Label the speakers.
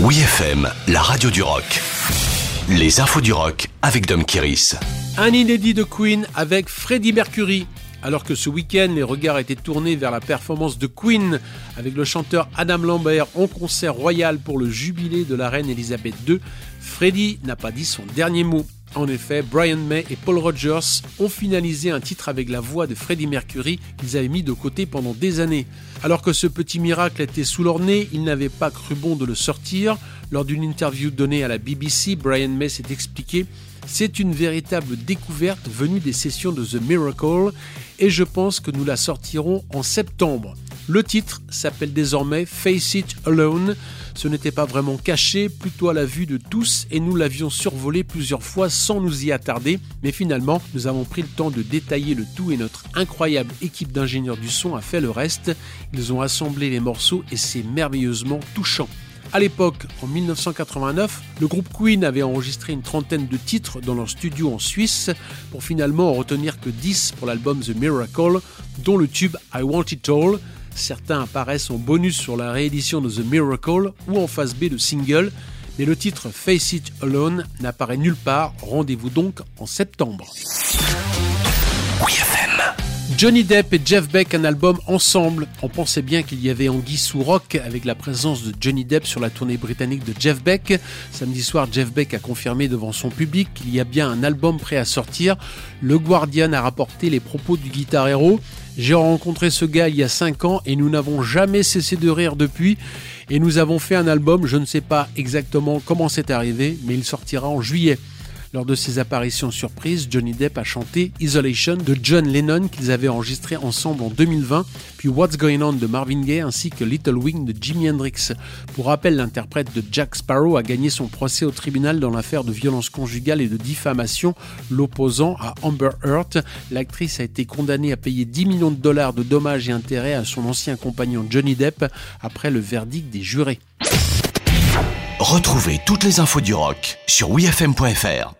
Speaker 1: Oui FM, la radio du rock. Les infos du rock avec Dom Kiris.
Speaker 2: Un inédit de Queen avec Freddie Mercury. Alors que ce week-end, les regards étaient tournés vers la performance de Queen avec le chanteur Adam Lambert en concert royal pour le jubilé de la reine Elisabeth II, Freddie n'a pas dit son dernier mot. En effet, Brian May et Paul Rogers ont finalisé un titre avec la voix de Freddie Mercury qu'ils avaient mis de côté pendant des années. Alors que ce petit miracle était sous leur nez, ils n'avaient pas cru bon de le sortir. Lors d'une interview donnée à la BBC, Brian May s'est expliqué c'est une véritable découverte venue des sessions de The Miracle et je pense que nous la sortirons en septembre. Le titre s'appelle désormais Face It Alone. Ce n'était pas vraiment caché, plutôt à la vue de tous, et nous l'avions survolé plusieurs fois sans nous y attarder, mais finalement, nous avons pris le temps de détailler le tout et notre incroyable équipe d'ingénieurs du son a fait le reste. Ils ont assemblé les morceaux et c'est merveilleusement touchant. À l'époque, en 1989, le groupe Queen avait enregistré une trentaine de titres dans leur studio en Suisse pour finalement en retenir que 10 pour l'album The Miracle, dont le tube I Want It All. Certains apparaissent en bonus sur la réédition de The Miracle ou en phase B de single, mais le titre Face It Alone n'apparaît nulle part. Rendez-vous donc en septembre. Johnny Depp et Jeff Beck un album ensemble. On pensait bien qu'il y avait Anguille sous rock avec la présence de Johnny Depp sur la tournée britannique de Jeff Beck. Samedi soir, Jeff Beck a confirmé devant son public qu'il y a bien un album prêt à sortir. Le Guardian a rapporté les propos du guitar héros. J'ai rencontré ce gars il y a 5 ans et nous n'avons jamais cessé de rire depuis. Et nous avons fait un album, je ne sais pas exactement comment c'est arrivé, mais il sortira en juillet. Lors de ses apparitions surprises, Johnny Depp a chanté Isolation de John Lennon qu'ils avaient enregistré ensemble en 2020, puis What's Going On de Marvin Gaye ainsi que Little Wing de Jimi Hendrix. Pour rappel, l'interprète de Jack Sparrow a gagné son procès au tribunal dans l'affaire de violence conjugale et de diffamation l'opposant à Amber Heard. L'actrice a été condamnée à payer 10 millions de dollars de dommages et intérêts à son ancien compagnon Johnny Depp après le verdict des jurés.
Speaker 1: Retrouvez toutes les infos du rock sur wfm.fr.